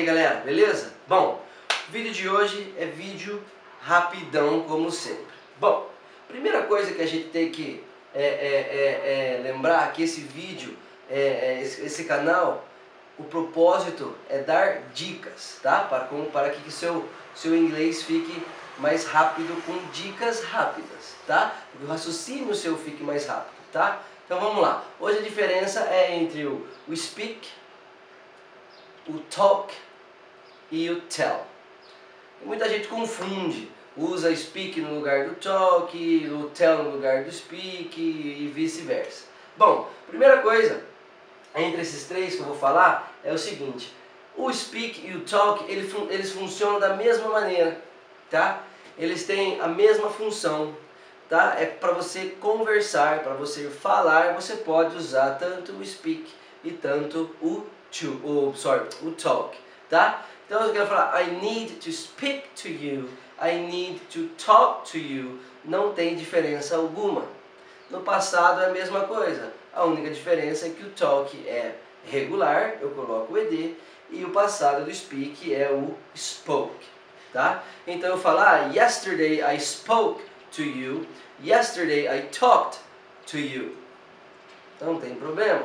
Aí galera, beleza? Bom, o vídeo de hoje é vídeo rapidão como sempre. Bom, primeira coisa que a gente tem que é, é, é, é lembrar que esse vídeo, é, é, esse, esse, canal, o propósito é dar dicas, tá? Para, com, para que seu, seu inglês fique mais rápido com dicas rápidas, tá? Que o raciocínio seu fique mais rápido, tá? Então vamos lá. Hoje a diferença é entre o, o speak, o talk e o tell. E muita gente confunde, usa speak no lugar do talk, o tell no lugar do speak e vice-versa. Bom, primeira coisa entre esses três que eu vou falar é o seguinte: o speak e o talk eles, eles funcionam da mesma maneira, tá? Eles têm a mesma função tá? É para você conversar, para você falar, você pode usar tanto o speak e tanto o to, o sorry, o talk, tá? Então eu quero falar I need to speak to you, I need to talk to you. Não tem diferença alguma. No passado é a mesma coisa. A única diferença é que o talk é regular, eu coloco o ed, e o passado do speak é o spoke, tá? Então eu falo, ah, yesterday I spoke to you. Yesterday I talked to you. Então não tem problema.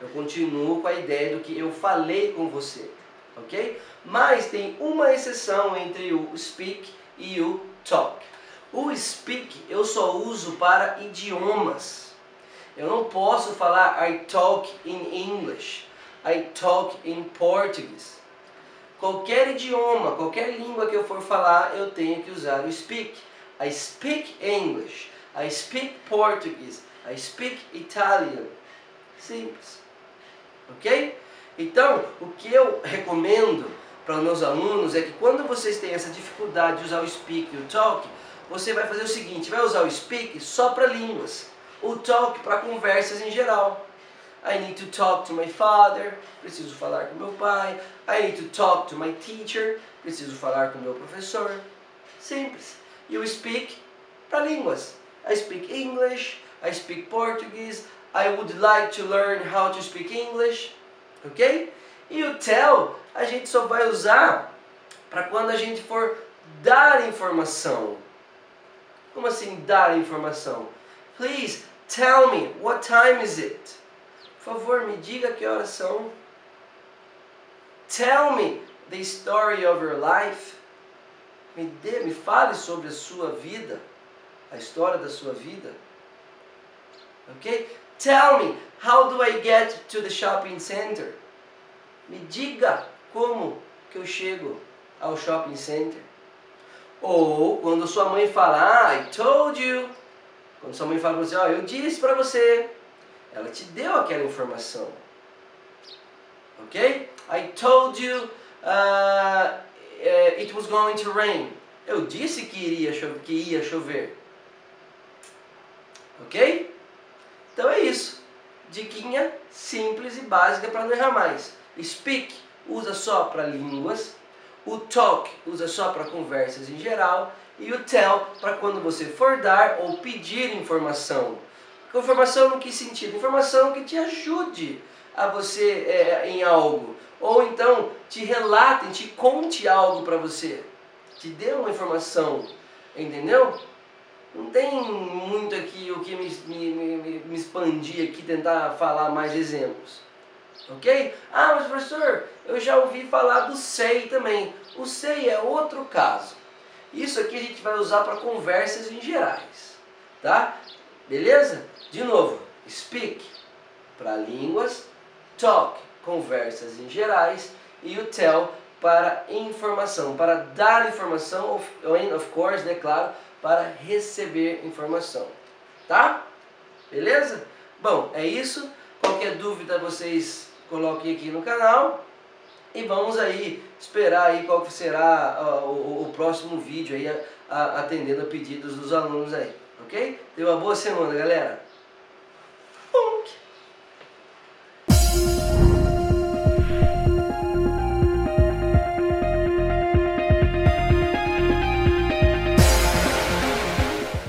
Eu continuo com a ideia do que eu falei com você. Ok? Mas tem uma exceção entre o speak e o talk. O speak eu só uso para idiomas. Eu não posso falar I talk in English. I talk in Portuguese. Qualquer idioma, qualquer língua que eu for falar, eu tenho que usar o speak. I speak English. I speak Portuguese. I speak Italian. Simples. Ok? Então, o que eu recomendo para meus alunos é que quando vocês têm essa dificuldade de usar o speak e o talk, você vai fazer o seguinte, vai usar o speak só para línguas, o talk para conversas em geral. I need to talk to my father, preciso falar com meu pai. I need to talk to my teacher, preciso falar com meu professor. Simples. E o speak para línguas. I speak English, I speak Portuguese, I would like to learn how to speak English, ok? E o tell a gente só vai usar para quando a gente for dar informação. Como assim dar informação? Please tell me what time is it? Por favor, me diga que horas são. Tell me the story of your life. Me dê, me fale sobre a sua vida, a história da sua vida. Ok? Tell me, how do I get to the shopping center? Me diga como que eu chego ao shopping center. Ou quando sua mãe fala, ah, I told you. Quando sua mãe fala para você, ó, oh, eu disse para você. Ela te deu aquela informação. Ok? I told you uh, it was going to rain. Eu disse que, iria que ia chover. Ok? Então é isso. Diquinha simples e básica para não errar mais. Speak usa só para línguas. O talk usa só para conversas em geral. E o tell para quando você for dar ou pedir informação. Informação no que sentido? Informação que te ajude a você é, em algo. Ou então te relate, te conte algo para você. Te dê uma informação. Entendeu? Não tem muito aqui o que me, me, me, me expandir aqui, tentar falar mais exemplos. Ok? Ah, mas professor, eu já ouvi falar do SEI também. O SEI é outro caso. Isso aqui a gente vai usar para conversas em gerais. Tá? Beleza? De novo, speak para línguas, talk, conversas em gerais e o tell para informação, para dar informação, of, of course, né, claro, para receber informação. Tá? Beleza? Bom, é isso. Qualquer dúvida vocês coloquem aqui no canal. E vamos aí esperar aí qual será o, próximo vídeo aí atendendo a pedidos dos alunos aí. Ok? Tenha uma boa semana, galera.